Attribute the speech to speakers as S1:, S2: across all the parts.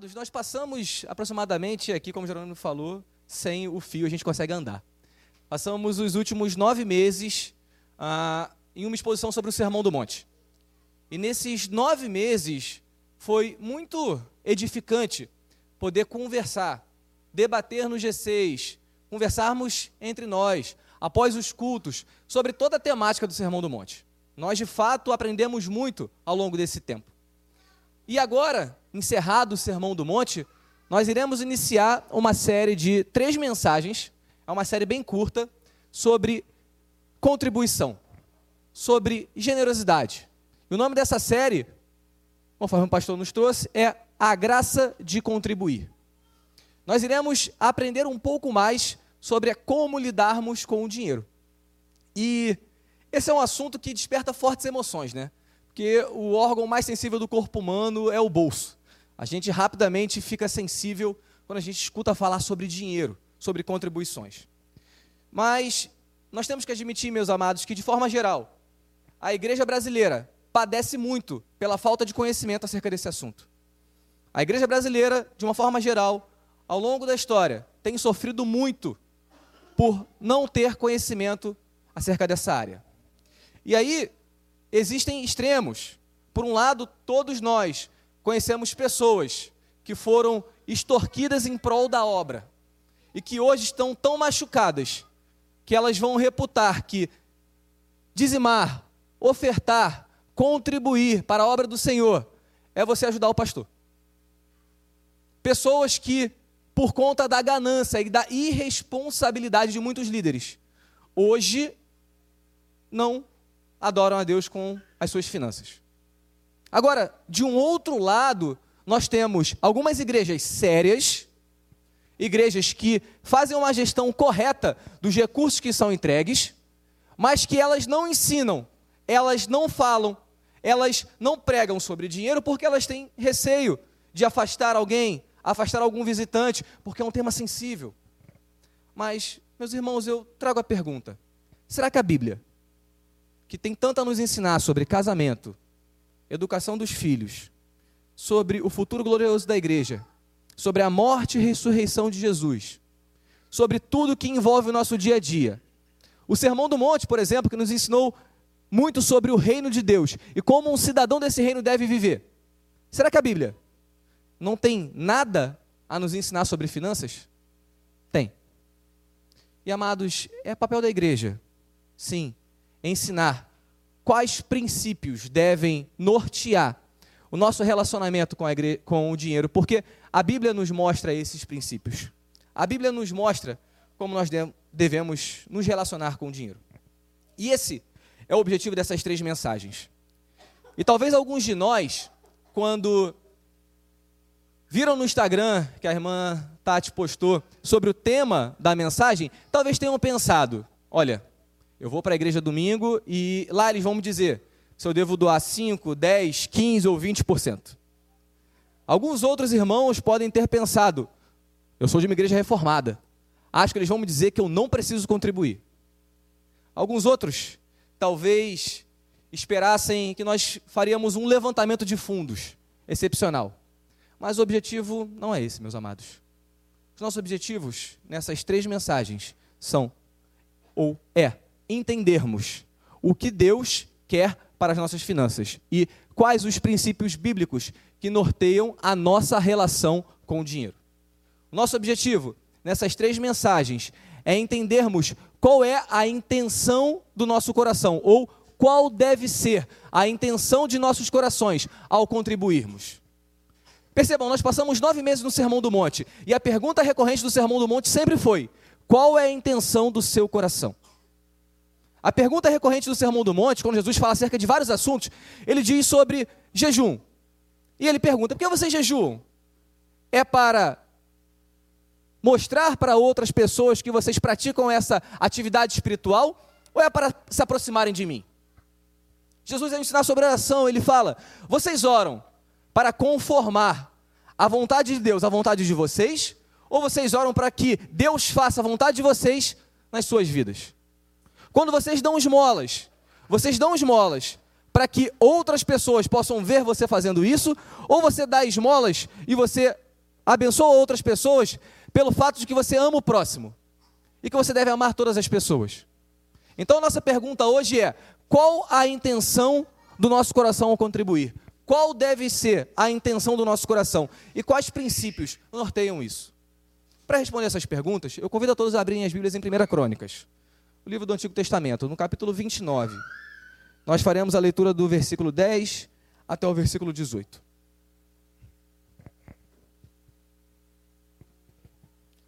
S1: amados, nós passamos aproximadamente aqui, como o Jerônimo falou, sem o fio a gente consegue andar. Passamos os últimos nove meses ah, em uma exposição sobre o Sermão do Monte. E nesses nove meses foi muito edificante poder conversar, debater no G6, conversarmos entre nós, após os cultos, sobre toda a temática do Sermão do Monte. Nós, de fato, aprendemos muito ao longo desse tempo. E agora, encerrado o Sermão do Monte, nós iremos iniciar uma série de três mensagens, é uma série bem curta, sobre contribuição, sobre generosidade. E o nome dessa série, conforme o pastor nos trouxe, é A Graça de Contribuir. Nós iremos aprender um pouco mais sobre como lidarmos com o dinheiro. E esse é um assunto que desperta fortes emoções, né? Porque o órgão mais sensível do corpo humano é o bolso. A gente rapidamente fica sensível quando a gente escuta falar sobre dinheiro, sobre contribuições. Mas nós temos que admitir, meus amados, que de forma geral, a igreja brasileira padece muito pela falta de conhecimento acerca desse assunto. A igreja brasileira, de uma forma geral, ao longo da história, tem sofrido muito por não ter conhecimento acerca dessa área. E aí, existem extremos. Por um lado, todos nós conhecemos pessoas que foram extorquidas em prol da obra e que hoje estão tão machucadas que elas vão reputar que dizimar, ofertar, contribuir para a obra do Senhor é você ajudar o pastor. Pessoas que, por conta da ganância e da irresponsabilidade de muitos líderes, hoje não adoram a Deus com as suas finanças. Agora, de um outro lado, nós temos algumas igrejas sérias, igrejas que fazem uma gestão correta dos recursos que são entregues, mas que elas não ensinam, elas não falam, elas não pregam sobre dinheiro porque elas têm receio de afastar alguém, afastar algum visitante, porque é um tema sensível. Mas, meus irmãos, eu trago a pergunta: será que a Bíblia que tem tanto a nos ensinar sobre casamento, educação dos filhos, sobre o futuro glorioso da igreja, sobre a morte e ressurreição de Jesus, sobre tudo que envolve o nosso dia a dia. O Sermão do Monte, por exemplo, que nos ensinou muito sobre o reino de Deus e como um cidadão desse reino deve viver. Será que a Bíblia não tem nada a nos ensinar sobre finanças? Tem. E amados, é papel da igreja, sim, ensinar quais princípios devem nortear o nosso relacionamento com, com, o dinheiro, porque a Bíblia nos mostra esses princípios. A Bíblia nos mostra como nós devemos nos relacionar com o dinheiro. E esse é o objetivo dessas três mensagens. E talvez alguns de nós, quando viram no Instagram que a irmã Tati postou sobre o tema da mensagem, talvez tenham pensado: olha, eu vou para a igreja domingo e lá eles vão me dizer se eu devo doar 5, 10, 15 ou 20%. Alguns outros irmãos podem ter pensado: eu sou de uma igreja reformada. Acho que eles vão me dizer que eu não preciso contribuir. Alguns outros talvez esperassem que nós faríamos um levantamento de fundos excepcional. Mas o objetivo não é esse, meus amados. Os nossos objetivos nessas três mensagens são ou é entendermos o que Deus quer para as nossas finanças e quais os princípios bíblicos que norteiam a nossa relação com o dinheiro. Nosso objetivo nessas três mensagens é entendermos qual é a intenção do nosso coração ou qual deve ser a intenção de nossos corações ao contribuirmos. Percebam, nós passamos nove meses no Sermão do Monte e a pergunta recorrente do Sermão do Monte sempre foi: qual é a intenção do seu coração? A pergunta recorrente do Sermão do Monte, quando Jesus fala acerca de vários assuntos, ele diz sobre jejum. E ele pergunta: por que vocês jejuam? É para mostrar para outras pessoas que vocês praticam essa atividade espiritual ou é para se aproximarem de mim? Jesus vai ensinar sobre oração, ele fala: vocês oram para conformar a vontade de Deus à vontade de vocês, ou vocês oram para que Deus faça a vontade de vocês nas suas vidas? Quando vocês dão esmolas, vocês dão esmolas para que outras pessoas possam ver você fazendo isso, ou você dá esmolas e você abençoa outras pessoas pelo fato de que você ama o próximo e que você deve amar todas as pessoas. Então, nossa pergunta hoje é: qual a intenção do nosso coração ao contribuir? Qual deve ser a intenção do nosso coração? E quais princípios norteiam isso? Para responder essas perguntas, eu convido a todos a abrirem as Bíblias em 1 Crônicas, o livro do Antigo Testamento, no capítulo 29. Nós faremos a leitura do versículo 10 até o versículo 18.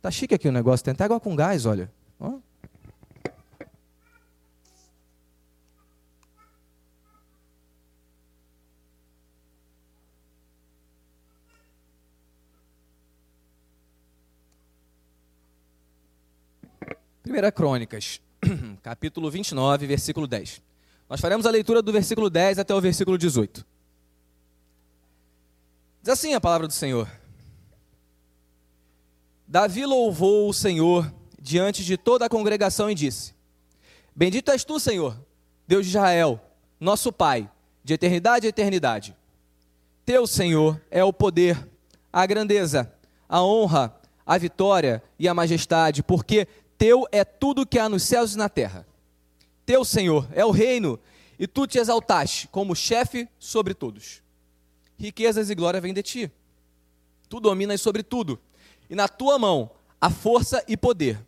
S1: Tá chique aqui o negócio, tem até água com gás, olha. Ó. Primeira Crônicas, capítulo 29, versículo 10. Nós faremos a leitura do versículo 10 até o versículo 18. Diz assim a palavra do Senhor. Davi louvou o Senhor diante de toda a congregação e disse: Bendito és tu, Senhor, Deus de Israel, nosso Pai, de eternidade a eternidade. Teu, Senhor, é o poder, a grandeza, a honra, a vitória e a majestade, porque teu é tudo que há nos céus e na terra. Teu, Senhor, é o reino, e tu te exaltaste como chefe sobre todos. Riquezas e glória vêm de ti. Tu dominas sobre tudo e na tua mão a força e poder.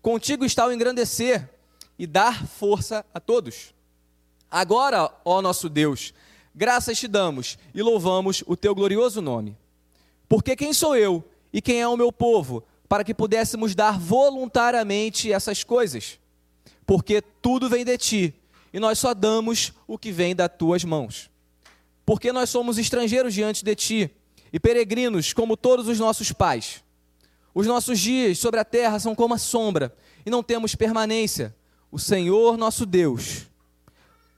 S1: Contigo está o engrandecer e dar força a todos. Agora, ó nosso Deus, graças te damos e louvamos o teu glorioso nome. Porque quem sou eu e quem é o meu povo para que pudéssemos dar voluntariamente essas coisas? Porque tudo vem de ti e nós só damos o que vem das tuas mãos. Porque nós somos estrangeiros diante de ti e peregrinos como todos os nossos pais. Os nossos dias sobre a terra são como a sombra e não temos permanência. O Senhor nosso Deus.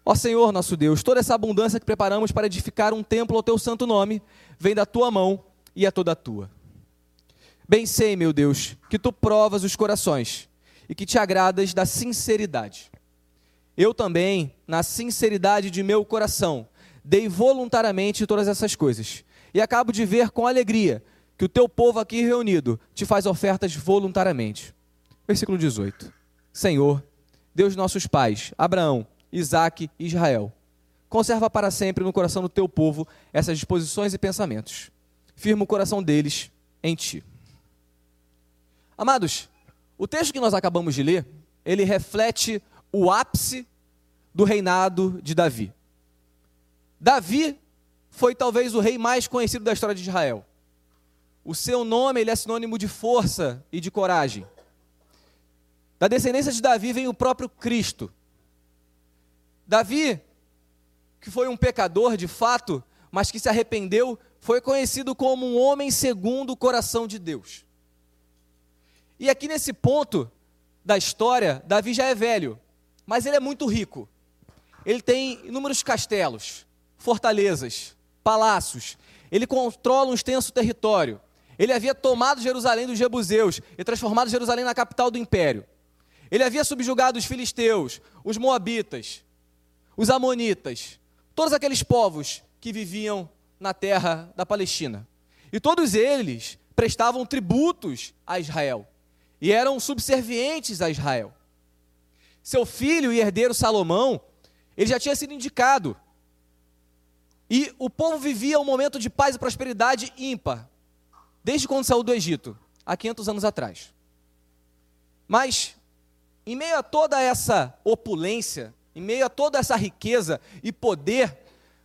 S1: Ó Senhor nosso Deus, toda essa abundância que preparamos para edificar um templo ao teu santo nome vem da tua mão e é toda tua. Bem sei, meu Deus, que tu provas os corações e que te agradas da sinceridade. Eu também, na sinceridade de meu coração, dei voluntariamente todas essas coisas e acabo de ver com alegria que o teu povo aqui reunido te faz ofertas voluntariamente. Versículo 18. Senhor, Deus de nossos pais, Abraão, Isaque e Israel, conserva para sempre no coração do teu povo essas disposições e pensamentos. Firma o coração deles em ti. Amados, o texto que nós acabamos de ler, ele reflete o ápice do reinado de Davi. Davi foi talvez o rei mais conhecido da história de Israel. O seu nome ele é sinônimo de força e de coragem. Da descendência de Davi vem o próprio Cristo. Davi, que foi um pecador de fato, mas que se arrependeu, foi conhecido como um homem segundo o coração de Deus. E aqui nesse ponto da história, Davi já é velho, mas ele é muito rico. Ele tem inúmeros castelos, fortalezas, palácios. Ele controla um extenso território. Ele havia tomado Jerusalém dos Jebuseus e transformado Jerusalém na capital do império. Ele havia subjugado os filisteus, os moabitas, os amonitas, todos aqueles povos que viviam na terra da Palestina. E todos eles prestavam tributos a Israel e eram subservientes a Israel. Seu filho e herdeiro Salomão, ele já tinha sido indicado. E o povo vivia um momento de paz e prosperidade ímpar desde quando saiu do Egito, há 500 anos atrás. Mas, em meio a toda essa opulência, em meio a toda essa riqueza e poder,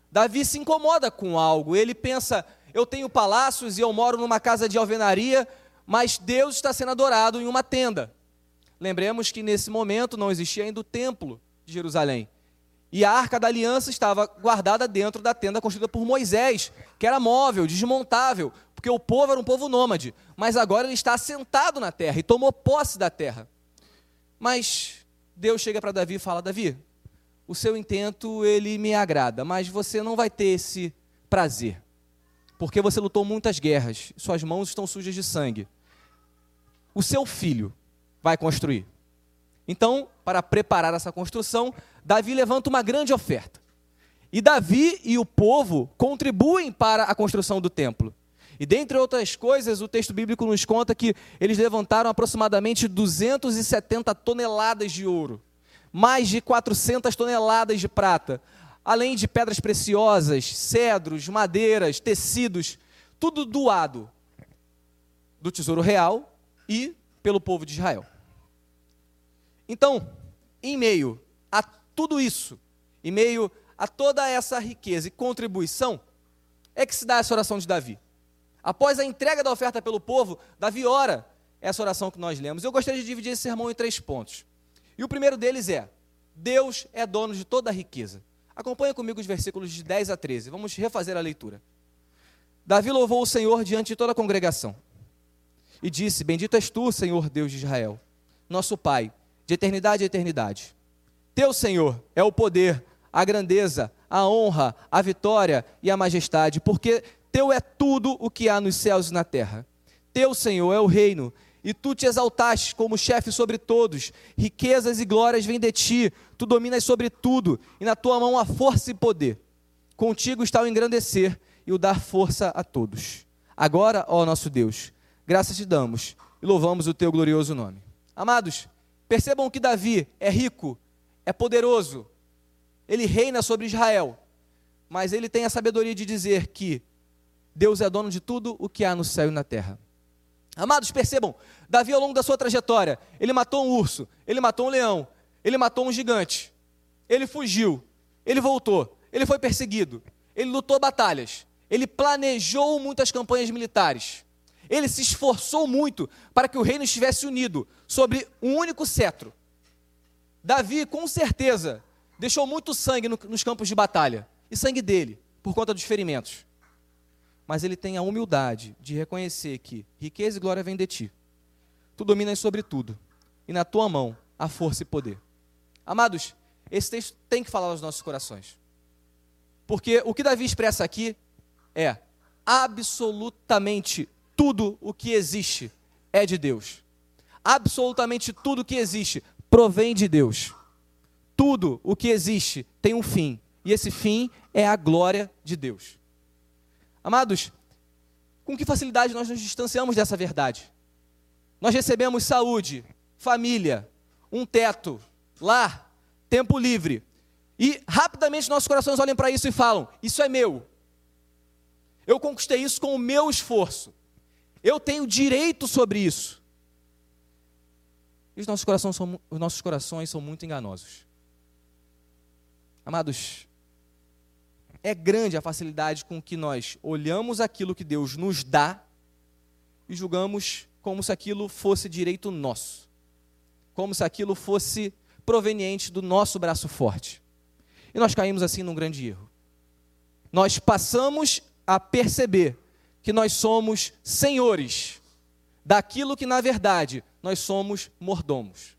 S1: Davi se incomoda com algo. Ele pensa: eu tenho palácios e eu moro numa casa de alvenaria, mas Deus está sendo adorado em uma tenda. Lembremos que nesse momento não existia ainda o templo de Jerusalém. E a arca da aliança estava guardada dentro da tenda construída por Moisés, que era móvel, desmontável, porque o povo era um povo nômade. Mas agora ele está assentado na terra e tomou posse da terra. Mas Deus chega para Davi e fala: Davi, o seu intento ele me agrada, mas você não vai ter esse prazer, porque você lutou muitas guerras, suas mãos estão sujas de sangue. O seu filho vai construir. Então, para preparar essa construção, Davi levanta uma grande oferta. E Davi e o povo contribuem para a construção do templo. E dentre outras coisas, o texto bíblico nos conta que eles levantaram aproximadamente 270 toneladas de ouro, mais de 400 toneladas de prata, além de pedras preciosas, cedros, madeiras, tecidos, tudo doado do tesouro real e pelo povo de Israel. Então, em meio a tudo isso, em meio a toda essa riqueza e contribuição, é que se dá essa oração de Davi. Após a entrega da oferta pelo povo, Davi ora essa oração que nós lemos. Eu gostaria de dividir esse sermão em três pontos. E o primeiro deles é: Deus é dono de toda a riqueza. Acompanha comigo os versículos de 10 a 13. Vamos refazer a leitura. Davi louvou o Senhor diante de toda a congregação e disse: Bendito és tu, Senhor Deus de Israel, nosso Pai, de eternidade a eternidade. Teu, Senhor, é o poder, a grandeza, a honra, a vitória e a majestade, porque teu é tudo o que há nos céus e na terra. Teu, Senhor, é o reino, e tu te exaltaste como chefe sobre todos. Riquezas e glórias vêm de ti, tu dominas sobre tudo, e na tua mão há força e poder. Contigo está o engrandecer e o dar força a todos. Agora, ó nosso Deus, graças te damos e louvamos o teu glorioso nome. Amados, percebam que Davi é rico, é poderoso, ele reina sobre Israel, mas ele tem a sabedoria de dizer que Deus é dono de tudo o que há no céu e na terra. Amados, percebam, Davi ao longo da sua trajetória, ele matou um urso, ele matou um leão, ele matou um gigante, ele fugiu, ele voltou, ele foi perseguido, ele lutou batalhas, ele planejou muitas campanhas militares, ele se esforçou muito para que o reino estivesse unido sobre um único cetro. Davi, com certeza, deixou muito sangue no, nos campos de batalha, e sangue dele, por conta dos ferimentos mas ele tem a humildade de reconhecer que riqueza e glória vêm de ti. Tu dominas sobre tudo, e na tua mão há força e poder. Amados, esse texto tem que falar aos nossos corações. Porque o que Davi expressa aqui é absolutamente tudo o que existe é de Deus. Absolutamente tudo o que existe provém de Deus. Tudo o que existe tem um fim, e esse fim é a glória de Deus. Amados, com que facilidade nós nos distanciamos dessa verdade? Nós recebemos saúde, família, um teto, lar, tempo livre. E rapidamente nossos corações olham para isso e falam: Isso é meu. Eu conquistei isso com o meu esforço. Eu tenho direito sobre isso. E os nossos corações são, os nossos corações são muito enganosos. Amados, é grande a facilidade com que nós olhamos aquilo que Deus nos dá e julgamos como se aquilo fosse direito nosso, como se aquilo fosse proveniente do nosso braço forte. E nós caímos assim num grande erro. Nós passamos a perceber que nós somos senhores daquilo que, na verdade, nós somos mordomos.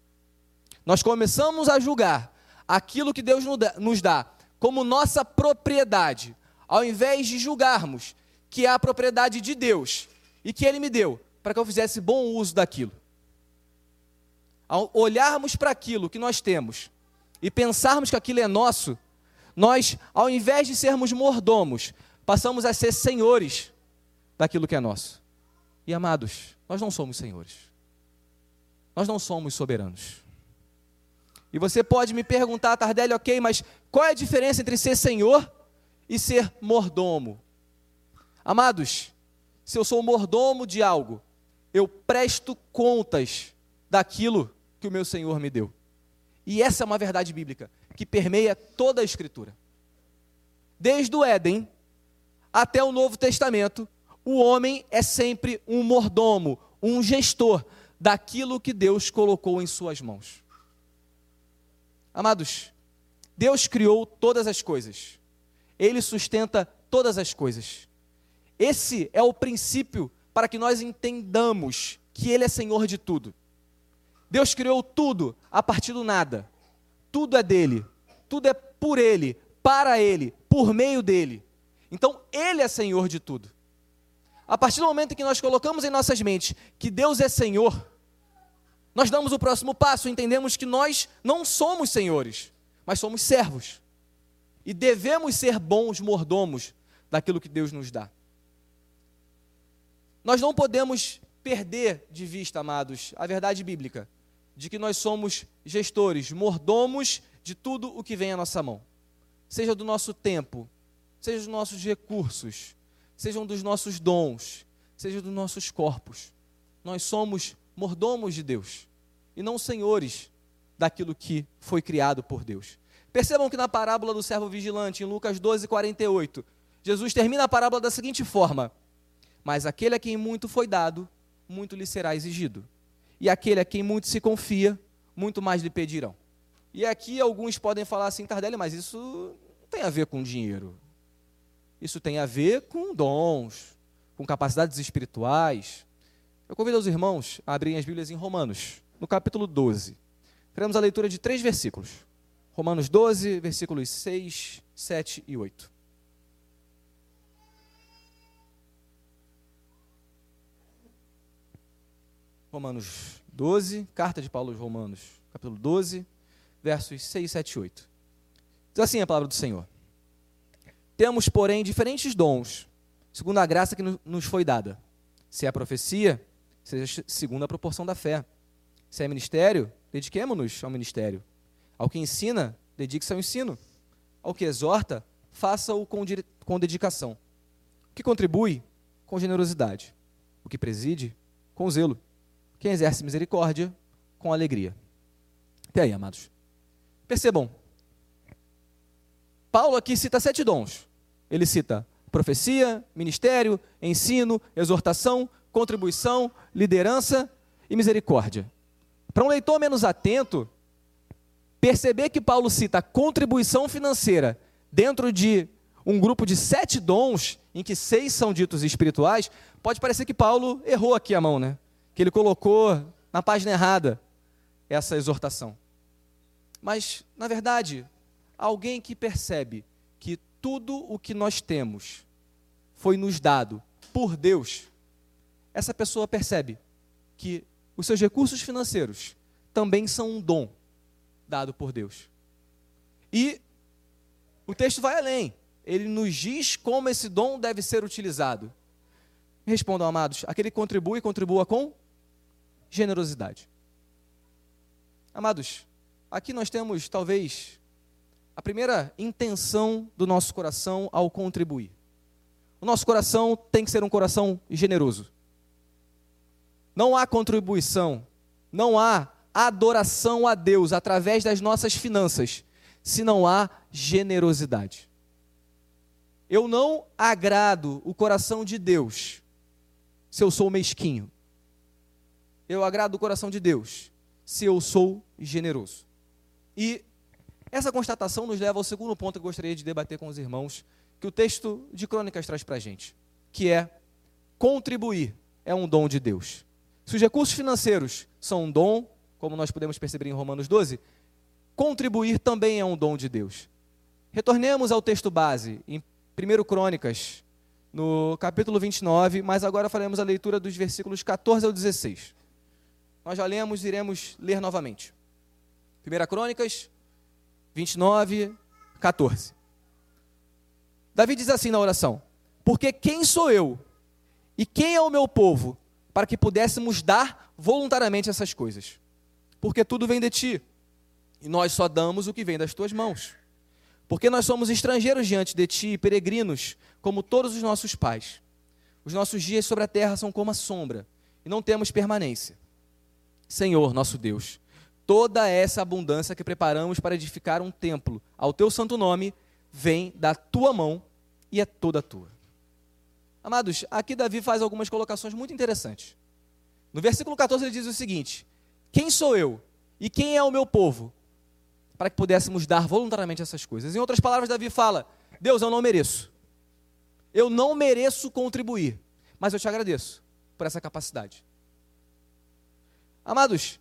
S1: Nós começamos a julgar aquilo que Deus nos dá como nossa propriedade, ao invés de julgarmos que é a propriedade de Deus e que Ele me deu para que eu fizesse bom uso daquilo. Ao olharmos para aquilo que nós temos e pensarmos que aquilo é nosso, nós, ao invés de sermos mordomos, passamos a ser senhores daquilo que é nosso. E amados, nós não somos senhores. Nós não somos soberanos. E você pode me perguntar, Tardelli, ok, mas qual é a diferença entre ser senhor e ser mordomo? Amados, se eu sou mordomo de algo, eu presto contas daquilo que o meu Senhor me deu. E essa é uma verdade bíblica que permeia toda a Escritura. Desde o Éden até o Novo Testamento, o homem é sempre um mordomo, um gestor daquilo que Deus colocou em suas mãos. Amados, Deus criou todas as coisas. Ele sustenta todas as coisas. Esse é o princípio para que nós entendamos que Ele é Senhor de tudo. Deus criou tudo a partir do nada. Tudo é dele. Tudo é por Ele, para Ele, por meio dele. Então, Ele é Senhor de tudo. A partir do momento que nós colocamos em nossas mentes que Deus é Senhor, nós damos o próximo passo, entendemos que nós não somos senhores, mas somos servos. E devemos ser bons mordomos daquilo que Deus nos dá. Nós não podemos perder de vista, amados, a verdade bíblica de que nós somos gestores, mordomos de tudo o que vem à nossa mão. Seja do nosso tempo, seja dos nossos recursos, sejam dos nossos dons, seja dos nossos corpos. Nós somos mordomos de Deus e não senhores daquilo que foi criado por Deus. Percebam que na parábola do servo vigilante, em Lucas 12, 48, Jesus termina a parábola da seguinte forma: Mas aquele a quem muito foi dado, muito lhe será exigido. E aquele a quem muito se confia, muito mais lhe pedirão. E aqui alguns podem falar assim, Tardelli, mas isso não tem a ver com dinheiro. Isso tem a ver com dons, com capacidades espirituais. Eu convido os irmãos a abrirem as Bíblias em Romanos, no capítulo 12. Faremos a leitura de três versículos. Romanos 12, versículos 6, 7 e 8. Romanos 12, carta de Paulo aos Romanos, capítulo 12, versos 6, 7 e 8. Diz assim a palavra do Senhor: Temos, porém, diferentes dons, segundo a graça que nos foi dada. Se é profecia, seja segundo a proporção da fé. Se é ministério, dediquemo-nos ao ministério. Ao que ensina, dedique-se ao ensino. Ao que exorta, faça-o com, com dedicação. O que contribui, com generosidade. O que preside, com zelo quem exerce misericórdia com alegria. Até aí, amados. Percebam, Paulo aqui cita sete dons. Ele cita profecia, ministério, ensino, exortação, contribuição, liderança e misericórdia. Para um leitor menos atento, perceber que Paulo cita contribuição financeira dentro de um grupo de sete dons, em que seis são ditos espirituais, pode parecer que Paulo errou aqui a mão, né? que ele colocou na página errada essa exortação. Mas, na verdade, alguém que percebe tudo o que nós temos foi nos dado por Deus, essa pessoa percebe que os seus recursos financeiros também são um dom dado por Deus. E o texto vai além. Ele nos diz como esse dom deve ser utilizado. Respondam, amados, aquele que contribui, contribua com generosidade. Amados, aqui nós temos talvez a primeira intenção do nosso coração ao contribuir. O nosso coração tem que ser um coração generoso. Não há contribuição, não há adoração a Deus através das nossas finanças, se não há generosidade. Eu não agrado o coração de Deus se eu sou mesquinho eu agrado o coração de Deus se eu sou generoso. E essa constatação nos leva ao segundo ponto que gostaria de debater com os irmãos, que o texto de Crônicas traz para a gente, que é contribuir é um dom de Deus. Se os recursos financeiros são um dom, como nós podemos perceber em Romanos 12, contribuir também é um dom de Deus. Retornemos ao texto base, em 1 Crônicas, no capítulo 29, mas agora faremos a leitura dos versículos 14 ao 16. Nós já lemos, iremos ler novamente. 1 Crônicas 29, 14. Davi diz assim na oração: Porque quem sou eu e quem é o meu povo para que pudéssemos dar voluntariamente essas coisas? Porque tudo vem de ti e nós só damos o que vem das tuas mãos. Porque nós somos estrangeiros diante de ti, peregrinos, como todos os nossos pais. Os nossos dias sobre a terra são como a sombra e não temos permanência. Senhor, nosso Deus, toda essa abundância que preparamos para edificar um templo ao teu santo nome vem da tua mão e é toda tua. Amados, aqui Davi faz algumas colocações muito interessantes. No versículo 14 ele diz o seguinte: Quem sou eu e quem é o meu povo para que pudéssemos dar voluntariamente essas coisas? Em outras palavras, Davi fala: Deus, eu não mereço. Eu não mereço contribuir, mas eu te agradeço por essa capacidade. Amados,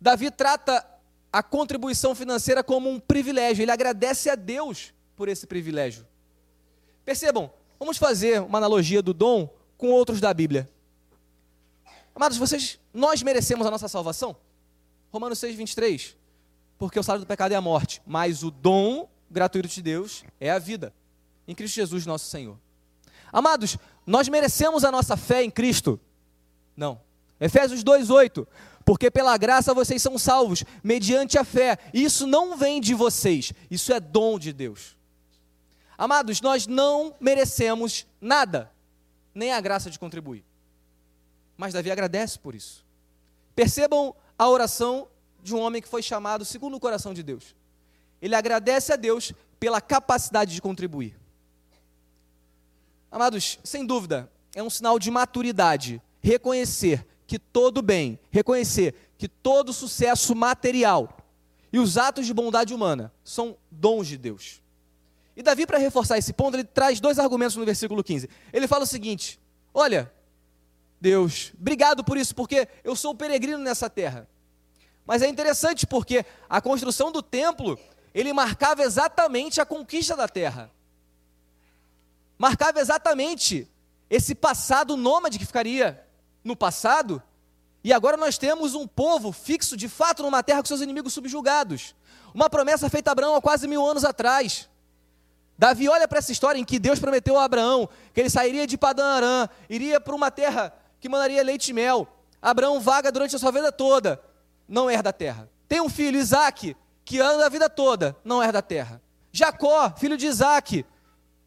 S1: Davi trata a contribuição financeira como um privilégio, ele agradece a Deus por esse privilégio. Percebam, vamos fazer uma analogia do dom com outros da Bíblia. Amados, vocês, nós merecemos a nossa salvação? Romanos 6, 23. Porque o salário do pecado é a morte, mas o dom gratuito de Deus é a vida. Em Cristo Jesus, nosso Senhor. Amados, Nós merecemos a nossa fé em Cristo? Não. Efésios 2:8. Porque pela graça vocês são salvos, mediante a fé. Isso não vem de vocês, isso é dom de Deus. Amados, nós não merecemos nada, nem a graça de contribuir. Mas Davi agradece por isso. Percebam a oração de um homem que foi chamado segundo o coração de Deus. Ele agradece a Deus pela capacidade de contribuir. Amados, sem dúvida, é um sinal de maturidade reconhecer que todo bem, reconhecer que todo sucesso material e os atos de bondade humana são dons de Deus. E Davi, para reforçar esse ponto, ele traz dois argumentos no versículo 15. Ele fala o seguinte: Olha, Deus, obrigado por isso, porque eu sou peregrino nessa terra. Mas é interessante porque a construção do templo, ele marcava exatamente a conquista da terra. Marcava exatamente esse passado nômade que ficaria no passado, e agora nós temos um povo fixo de fato numa terra com seus inimigos subjugados. Uma promessa feita a Abraão há quase mil anos atrás. Davi olha para essa história em que Deus prometeu a Abraão que ele sairia de Padã Arã, iria para uma terra que mandaria leite e mel. Abraão vaga durante a sua vida toda não herda a terra. Tem um filho, Isaac, que anda a vida toda, não herda a terra. Jacó, filho de Isaac,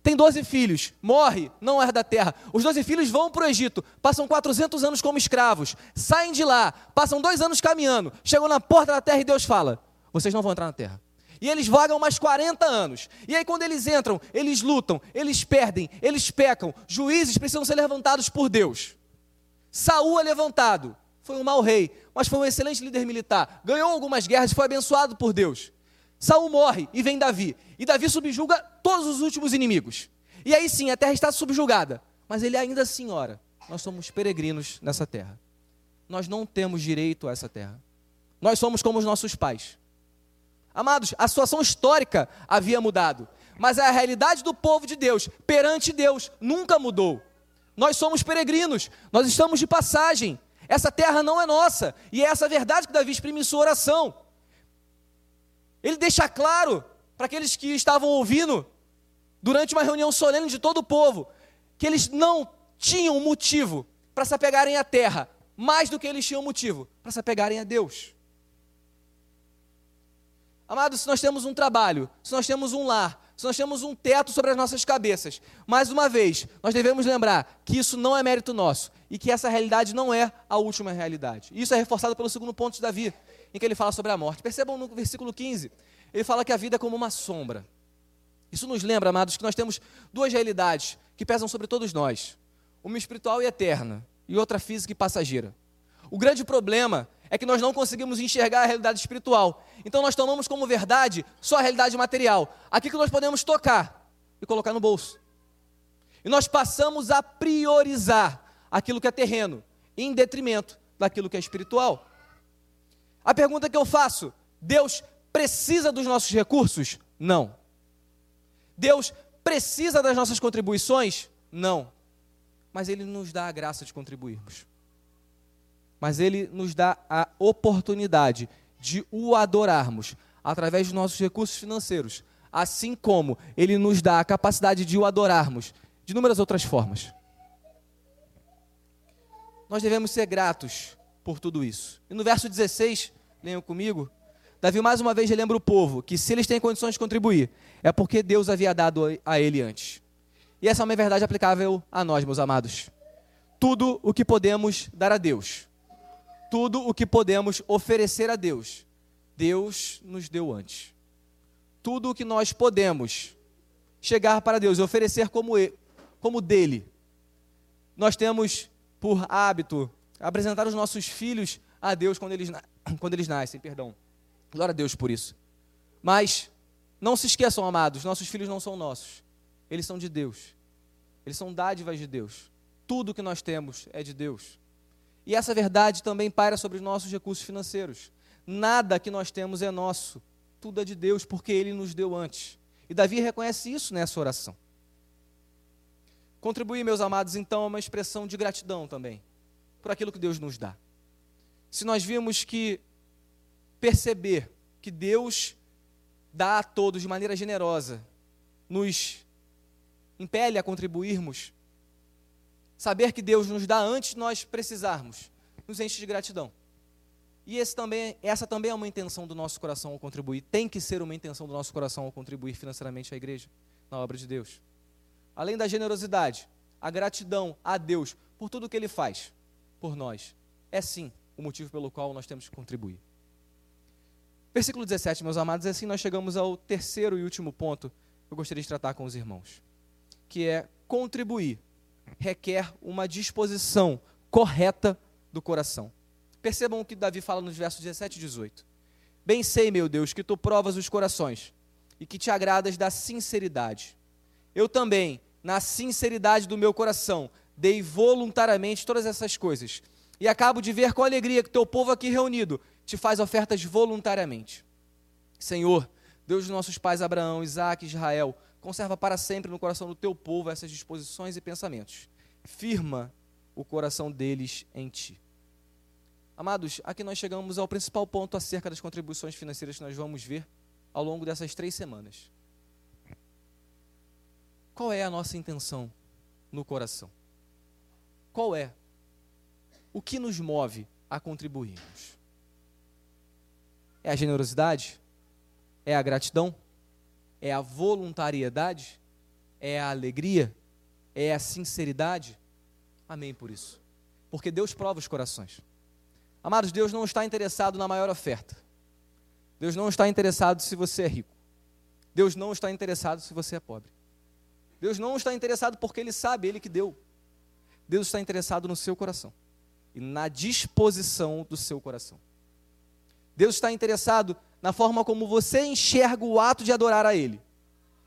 S1: tem 12 filhos, morre, não herda a terra. Os 12 filhos vão para o Egito, passam 400 anos como escravos, saem de lá, passam dois anos caminhando, chegam na porta da terra e Deus fala: vocês não vão entrar na terra. E eles vagam mais 40 anos. E aí, quando eles entram, eles lutam, eles perdem, eles pecam. Juízes precisam ser levantados por Deus. Saul é levantado foi um mau rei, mas foi um excelente líder militar. Ganhou algumas guerras e foi abençoado por Deus. Saul morre e vem Davi. E Davi subjuga todos os últimos inimigos. E aí sim, a terra está subjugada. Mas ele ainda assim ora: Nós somos peregrinos nessa terra. Nós não temos direito a essa terra. Nós somos como os nossos pais. Amados, a situação histórica havia mudado, mas a realidade do povo de Deus perante Deus nunca mudou. Nós somos peregrinos, nós estamos de passagem. Essa terra não é nossa. E é essa verdade que Davi exprime em sua oração. Ele deixa claro para aqueles que estavam ouvindo, durante uma reunião solene de todo o povo, que eles não tinham motivo para se apegarem à terra, mais do que eles tinham motivo para se apegarem a Deus. Amados, se nós temos um trabalho, se nós temos um lar, se nós temos um teto sobre as nossas cabeças, mais uma vez, nós devemos lembrar que isso não é mérito nosso e que essa realidade não é a última realidade. Isso é reforçado pelo segundo ponto de Davi, em que ele fala sobre a morte. Percebam no versículo 15, ele fala que a vida é como uma sombra. Isso nos lembra, amados, que nós temos duas realidades que pesam sobre todos nós: uma espiritual e eterna, e outra física e passageira. O grande problema é que nós não conseguimos enxergar a realidade espiritual. Então nós tomamos como verdade só a realidade material, aquilo que nós podemos tocar e colocar no bolso. E nós passamos a priorizar aquilo que é terreno, em detrimento daquilo que é espiritual. A pergunta que eu faço: Deus precisa dos nossos recursos? Não. Deus precisa das nossas contribuições? Não. Mas Ele nos dá a graça de contribuirmos mas Ele nos dá a oportunidade de o adorarmos através dos nossos recursos financeiros, assim como Ele nos dá a capacidade de o adorarmos de inúmeras outras formas. Nós devemos ser gratos por tudo isso. E no verso 16, leiam comigo, Davi mais uma vez relembra o povo que se eles têm condições de contribuir, é porque Deus havia dado a ele antes. E essa é uma verdade aplicável a nós, meus amados. Tudo o que podemos dar a Deus, tudo o que podemos oferecer a Deus, Deus nos deu antes. Tudo o que nós podemos chegar para Deus e oferecer como, ele, como dele, nós temos por hábito apresentar os nossos filhos a Deus quando eles, quando eles nascem, perdão. Glória a Deus por isso. Mas não se esqueçam, amados, nossos filhos não são nossos. Eles são de Deus. Eles são dádivas de Deus. Tudo que nós temos é de Deus. E essa verdade também paira sobre os nossos recursos financeiros. Nada que nós temos é nosso, tudo é de Deus, porque Ele nos deu antes. E Davi reconhece isso nessa oração. Contribuir, meus amados, então, é uma expressão de gratidão também, por aquilo que Deus nos dá. Se nós vimos que perceber que Deus dá a todos de maneira generosa, nos impele a contribuirmos, saber que Deus nos dá antes de nós precisarmos, nos enche de gratidão. E também, essa também é uma intenção do nosso coração ao contribuir. Tem que ser uma intenção do nosso coração ao contribuir financeiramente à igreja, na obra de Deus. Além da generosidade, a gratidão a Deus por tudo que Ele faz por nós. É sim o motivo pelo qual nós temos que contribuir. Versículo 17, meus amados, assim nós chegamos ao terceiro e último ponto que eu gostaria de tratar com os irmãos, que é contribuir requer uma disposição correta do coração. Percebam o que Davi fala nos versos 17 e 18. Bem sei, meu Deus, que tu provas os corações e que te agradas da sinceridade. Eu também, na sinceridade do meu coração, dei voluntariamente todas essas coisas. E acabo de ver com alegria que teu povo aqui reunido te faz ofertas voluntariamente. Senhor, Deus dos nossos pais Abraão, Isaac Israel, conserva para sempre no coração do teu povo essas disposições e pensamentos. Firma o coração deles em ti. Amados, aqui nós chegamos ao principal ponto acerca das contribuições financeiras que nós vamos ver ao longo dessas três semanas. Qual é a nossa intenção no coração? Qual é? O que nos move a contribuirmos? É a generosidade? É a gratidão? É a voluntariedade? É a alegria? É a sinceridade? Amém por isso. Porque Deus prova os corações. Amados, Deus não está interessado na maior oferta. Deus não está interessado se você é rico. Deus não está interessado se você é pobre. Deus não está interessado porque Ele sabe, Ele que deu. Deus está interessado no seu coração e na disposição do seu coração. Deus está interessado na forma como você enxerga o ato de adorar a Ele,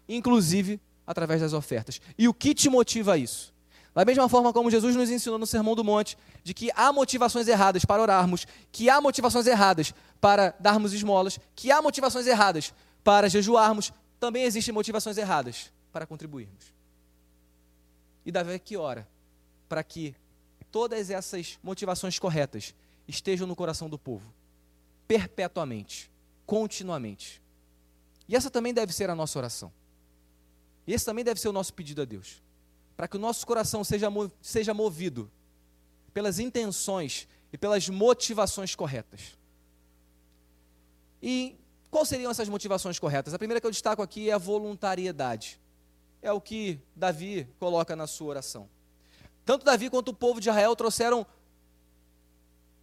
S1: inclusive através das ofertas. E o que te motiva a isso? Da mesma forma como Jesus nos ensinou no Sermão do Monte, de que há motivações erradas para orarmos, que há motivações erradas para darmos esmolas, que há motivações erradas para jejuarmos, também existem motivações erradas para contribuirmos. E Davi que ora para que todas essas motivações corretas estejam no coração do povo, perpetuamente, continuamente. E essa também deve ser a nossa oração. Esse também deve ser o nosso pedido a Deus. Para que o nosso coração seja, seja movido pelas intenções e pelas motivações corretas. E quais seriam essas motivações corretas? A primeira que eu destaco aqui é a voluntariedade. É o que Davi coloca na sua oração. Tanto Davi quanto o povo de Israel trouxeram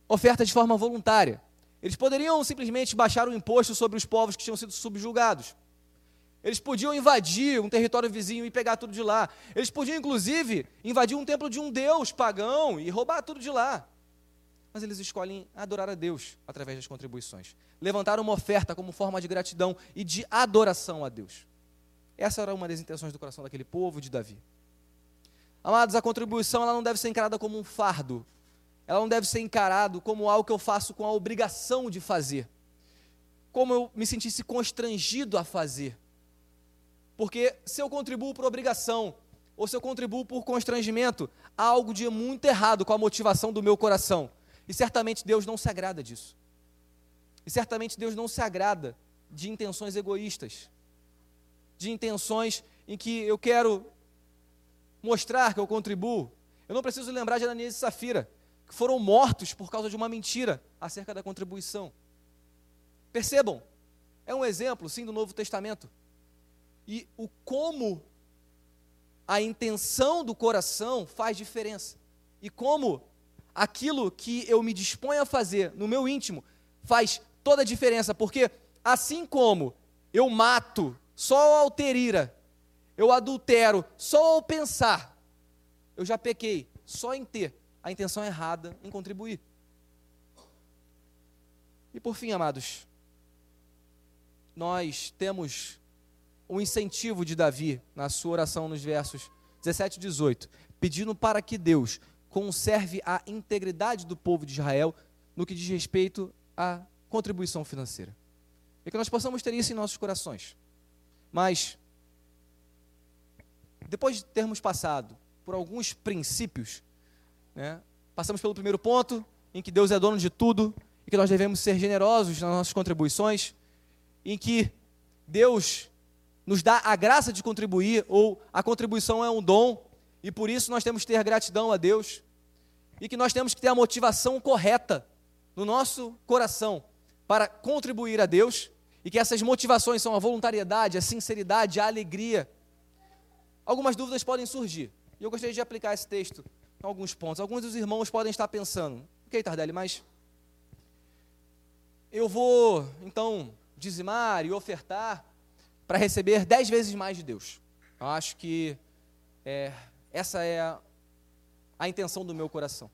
S1: oferta de forma voluntária. Eles poderiam simplesmente baixar o imposto sobre os povos que tinham sido subjugados. Eles podiam invadir um território vizinho e pegar tudo de lá. Eles podiam, inclusive, invadir um templo de um deus pagão e roubar tudo de lá. Mas eles escolhem adorar a Deus através das contribuições. Levantar uma oferta como forma de gratidão e de adoração a Deus. Essa era uma das intenções do coração daquele povo de Davi. Amados, a contribuição ela não deve ser encarada como um fardo. Ela não deve ser encarada como algo que eu faço com a obrigação de fazer. Como eu me sentisse constrangido a fazer. Porque se eu contribuo por obrigação, ou se eu contribuo por constrangimento, há algo de muito errado com a motivação do meu coração. E certamente Deus não se agrada disso. E certamente Deus não se agrada de intenções egoístas, de intenções em que eu quero mostrar que eu contribuo. Eu não preciso lembrar de Ananias e Safira, que foram mortos por causa de uma mentira acerca da contribuição. Percebam, é um exemplo, sim, do Novo Testamento. E o como a intenção do coração faz diferença. E como aquilo que eu me disponho a fazer no meu íntimo faz toda a diferença, porque assim como eu mato só ao ter ira eu adultero só ao pensar, eu já pequei só em ter a intenção errada em contribuir. E por fim, amados, nós temos o incentivo de Davi na sua oração nos versos 17 e 18, pedindo para que Deus conserve a integridade do povo de Israel no que diz respeito à contribuição financeira. E que nós possamos ter isso em nossos corações. Mas depois de termos passado por alguns princípios, né, passamos pelo primeiro ponto, em que Deus é dono de tudo e que nós devemos ser generosos nas nossas contribuições, em que Deus nos dá a graça de contribuir, ou a contribuição é um dom, e por isso nós temos que ter gratidão a Deus e que nós temos que ter a motivação correta no nosso coração para contribuir a Deus e que essas motivações são a voluntariedade, a sinceridade, a alegria. Algumas dúvidas podem surgir e eu gostaria de aplicar esse texto alguns pontos. Alguns dos irmãos podem estar pensando, ok, Tardelli, mas eu vou então dizimar e ofertar para receber dez vezes mais de Deus. Eu acho que é, essa é a, a intenção do meu coração.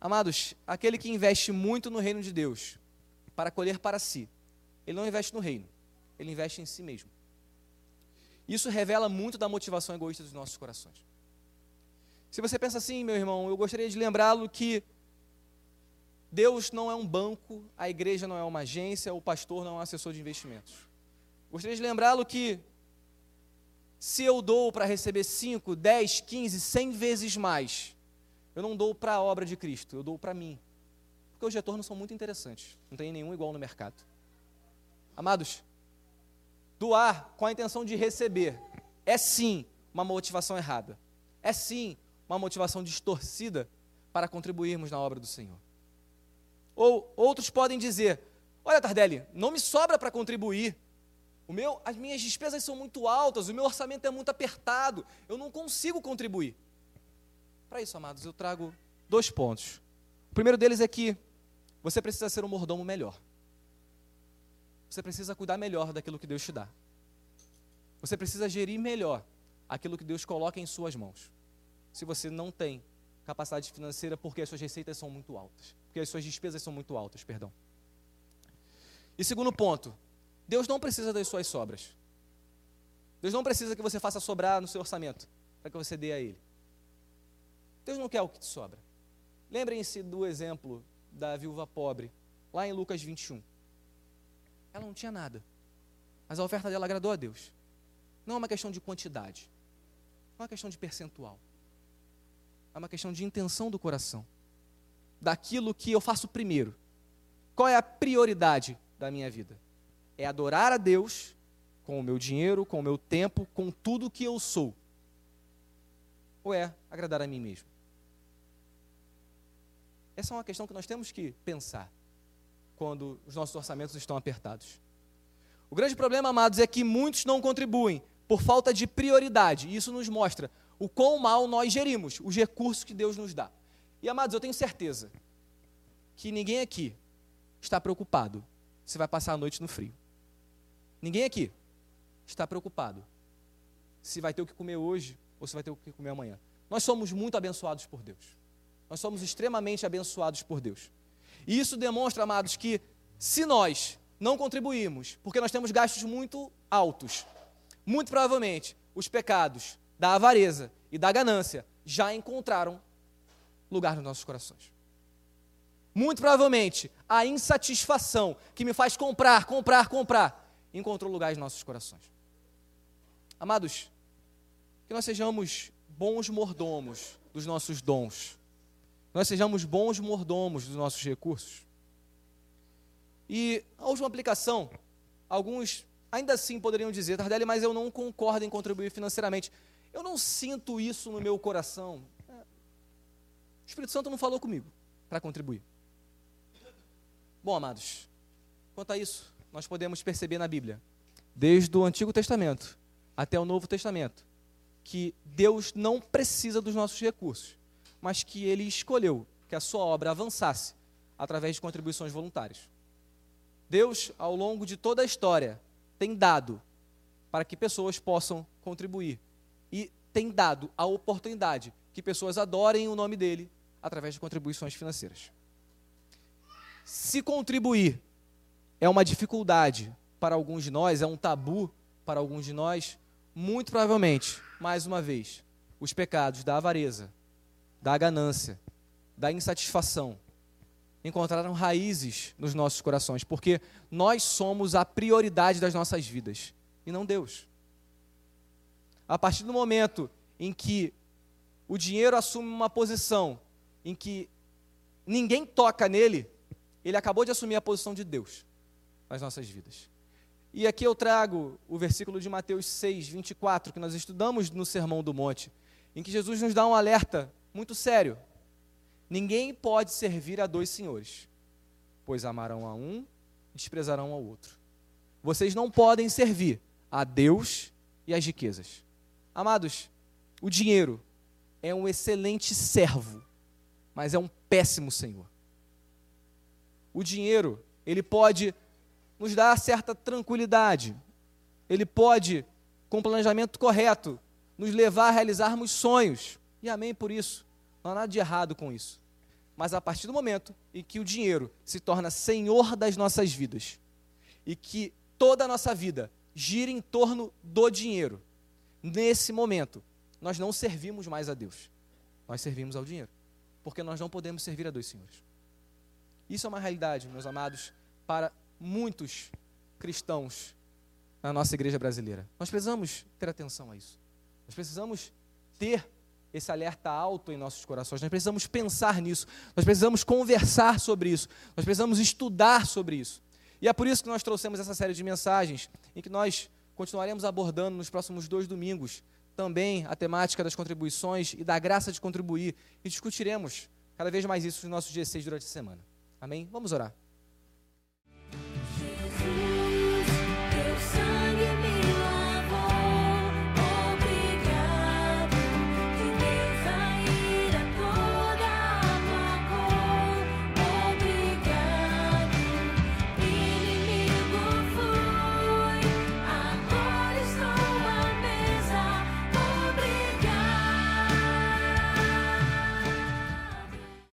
S1: Amados, aquele que investe muito no reino de Deus para colher para si, ele não investe no reino, ele investe em si mesmo. Isso revela muito da motivação egoísta dos nossos corações. Se você pensa assim, meu irmão, eu gostaria de lembrá-lo que Deus não é um banco, a igreja não é uma agência, o pastor não é um assessor de investimentos. Gostaria de lembrá-lo que se eu dou para receber 5, 10, 15, 100 vezes mais, eu não dou para a obra de Cristo, eu dou para mim. Porque os retornos são muito interessantes, não tem nenhum igual no mercado. Amados, doar com a intenção de receber é sim uma motivação errada. É sim uma motivação distorcida para contribuirmos na obra do Senhor. Ou outros podem dizer: Olha, Tardelli, não me sobra para contribuir. O meu, as minhas despesas são muito altas, o meu orçamento é muito apertado, eu não consigo contribuir. Para isso, amados, eu trago dois pontos. O primeiro deles é que você precisa ser um mordomo melhor. Você precisa cuidar melhor daquilo que Deus te dá. Você precisa gerir melhor aquilo que Deus coloca em suas mãos. Se você não tem capacidade financeira porque as suas receitas são muito altas porque as suas despesas são muito altas, perdão. E segundo ponto, Deus não precisa das suas sobras. Deus não precisa que você faça sobrar no seu orçamento para que você dê a Ele. Deus não quer o que te sobra. Lembrem-se do exemplo da viúva pobre, lá em Lucas 21. Ela não tinha nada, mas a oferta dela agradou a Deus. Não é uma questão de quantidade, não é uma questão de percentual, é uma questão de intenção do coração daquilo que eu faço primeiro. Qual é a prioridade da minha vida? É adorar a Deus com o meu dinheiro, com o meu tempo, com tudo que eu sou. Ou é agradar a mim mesmo? Essa é uma questão que nós temos que pensar quando os nossos orçamentos estão apertados. O grande problema, amados, é que muitos não contribuem por falta de prioridade. E isso nos mostra o quão mal nós gerimos os recursos que Deus nos dá. E amados, eu tenho certeza que ninguém aqui está preocupado se vai passar a noite no frio. Ninguém aqui está preocupado se vai ter o que comer hoje ou se vai ter o que comer amanhã. Nós somos muito abençoados por Deus. Nós somos extremamente abençoados por Deus. E isso demonstra, amados, que se nós não contribuirmos, porque nós temos gastos muito altos, muito provavelmente os pecados da avareza e da ganância já encontraram lugar nos nossos corações. Muito provavelmente, a insatisfação que me faz comprar, comprar, comprar, encontrou lugar em nossos corações. Amados, que nós sejamos bons mordomos dos nossos dons, que nós sejamos bons mordomos dos nossos recursos. E a última aplicação, alguns ainda assim poderiam dizer, Tardelli, mas eu não concordo em contribuir financeiramente. Eu não sinto isso no meu coração. O Espírito Santo não falou comigo para contribuir. Bom, amados, quanto a isso, nós podemos perceber na Bíblia, desde o Antigo Testamento até o Novo Testamento, que Deus não precisa dos nossos recursos, mas que Ele escolheu que a sua obra avançasse através de contribuições voluntárias. Deus, ao longo de toda a história, tem dado para que pessoas possam contribuir e tem dado a oportunidade que pessoas adorem o nome dele através de contribuições financeiras. Se contribuir é uma dificuldade para alguns de nós, é um tabu para alguns de nós, muito provavelmente, mais uma vez, os pecados da avareza, da ganância, da insatisfação encontraram raízes nos nossos corações, porque nós somos a prioridade das nossas vidas e não Deus. A partir do momento em que o dinheiro assume uma posição em que ninguém toca nele, ele acabou de assumir a posição de Deus nas nossas vidas. E aqui eu trago o versículo de Mateus 6, 24, que nós estudamos no Sermão do Monte, em que Jesus nos dá um alerta muito sério. Ninguém pode servir a dois senhores, pois amarão a um e desprezarão ao outro. Vocês não podem servir a Deus e as riquezas. Amados, o dinheiro é um excelente servo, mas é um péssimo senhor. O dinheiro, ele pode nos dar certa tranquilidade, ele pode, com planejamento correto, nos levar a realizarmos sonhos. E amém por isso. Não há nada de errado com isso. Mas a partir do momento em que o dinheiro se torna senhor das nossas vidas e que toda a nossa vida gira em torno do dinheiro, nesse momento, nós não servimos mais a Deus. Nós servimos ao dinheiro. Porque nós não podemos servir a dois senhores. Isso é uma realidade, meus amados, para muitos cristãos na nossa igreja brasileira. Nós precisamos ter atenção a isso. Nós precisamos ter esse alerta alto em nossos corações. Nós precisamos pensar nisso. Nós precisamos conversar sobre isso. Nós precisamos estudar sobre isso. E é por isso que nós trouxemos essa série de mensagens em que nós continuaremos abordando nos próximos dois domingos também a temática das contribuições e da graça de contribuir. E discutiremos cada vez mais isso nos nossos G6 durante a semana. Amém? Vamos orar.